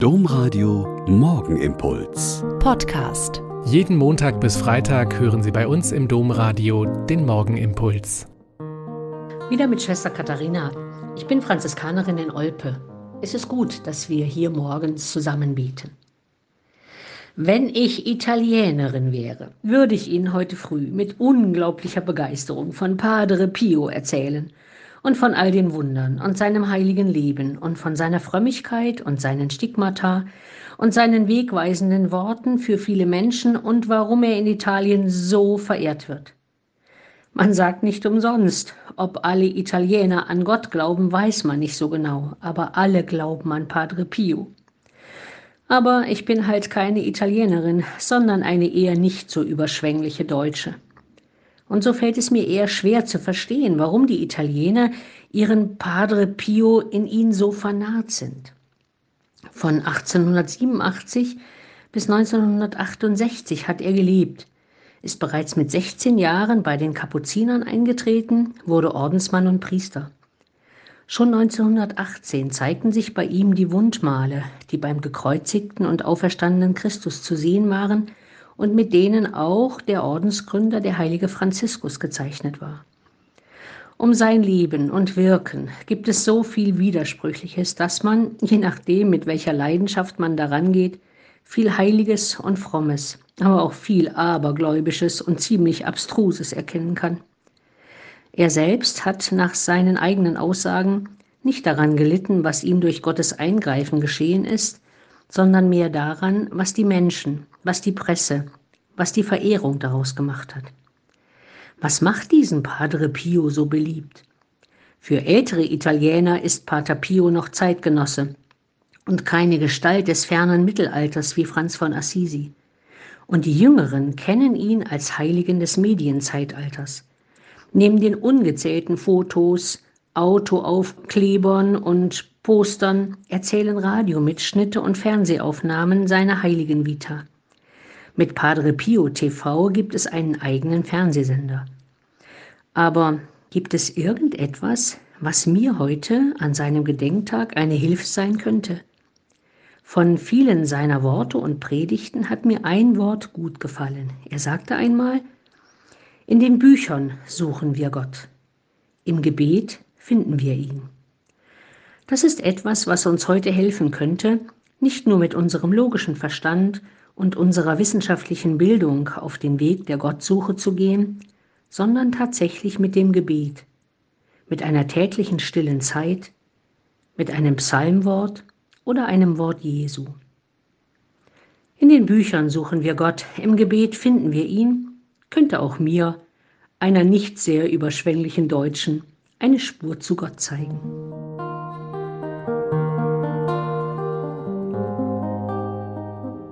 Domradio Morgenimpuls. Podcast. Jeden Montag bis Freitag hören Sie bei uns im Domradio den Morgenimpuls. Wieder mit Schwester Katharina. Ich bin Franziskanerin in Olpe. Es ist gut, dass wir hier morgens zusammen beten. Wenn ich Italienerin wäre, würde ich Ihnen heute früh mit unglaublicher Begeisterung von Padre Pio erzählen und von all den Wundern und seinem heiligen Leben und von seiner Frömmigkeit und seinen Stigmata und seinen wegweisenden Worten für viele Menschen und warum er in Italien so verehrt wird. Man sagt nicht umsonst, ob alle Italiener an Gott glauben, weiß man nicht so genau, aber alle glauben an Padre Pio. Aber ich bin halt keine Italienerin, sondern eine eher nicht so überschwängliche Deutsche. Und so fällt es mir eher schwer zu verstehen, warum die Italiener ihren Padre Pio in ihn so vernarrt sind. Von 1887 bis 1968 hat er gelebt, ist bereits mit 16 Jahren bei den Kapuzinern eingetreten, wurde Ordensmann und Priester. Schon 1918 zeigten sich bei ihm die Wundmale, die beim gekreuzigten und auferstandenen Christus zu sehen waren, und mit denen auch der Ordensgründer, der heilige Franziskus, gezeichnet war. Um sein Leben und Wirken gibt es so viel Widersprüchliches, dass man, je nachdem, mit welcher Leidenschaft man daran geht, viel Heiliges und Frommes, aber auch viel Abergläubisches und ziemlich Abstruses erkennen kann. Er selbst hat nach seinen eigenen Aussagen nicht daran gelitten, was ihm durch Gottes Eingreifen geschehen ist, sondern mehr daran, was die Menschen, was die Presse, was die Verehrung daraus gemacht hat. Was macht diesen Padre Pio so beliebt? Für ältere Italiener ist Pater Pio noch Zeitgenosse und keine Gestalt des fernen Mittelalters wie Franz von Assisi. Und die Jüngeren kennen ihn als Heiligen des Medienzeitalters. Neben den ungezählten Fotos, Autoaufklebern und Postern erzählen Radiomitschnitte und Fernsehaufnahmen seiner Heiligen Vita. Mit Padre Pio TV gibt es einen eigenen Fernsehsender. Aber gibt es irgendetwas, was mir heute an seinem Gedenktag eine Hilfe sein könnte? Von vielen seiner Worte und Predigten hat mir ein Wort gut gefallen. Er sagte einmal, in den Büchern suchen wir Gott, im Gebet finden wir ihn. Das ist etwas, was uns heute helfen könnte, nicht nur mit unserem logischen Verstand und unserer wissenschaftlichen Bildung auf den Weg der Gottsuche zu gehen, sondern tatsächlich mit dem Gebet, mit einer täglichen stillen Zeit, mit einem Psalmwort oder einem Wort Jesu. In den Büchern suchen wir Gott, im Gebet finden wir ihn, könnte auch mir, einer nicht sehr überschwänglichen Deutschen, eine Spur zu Gott zeigen.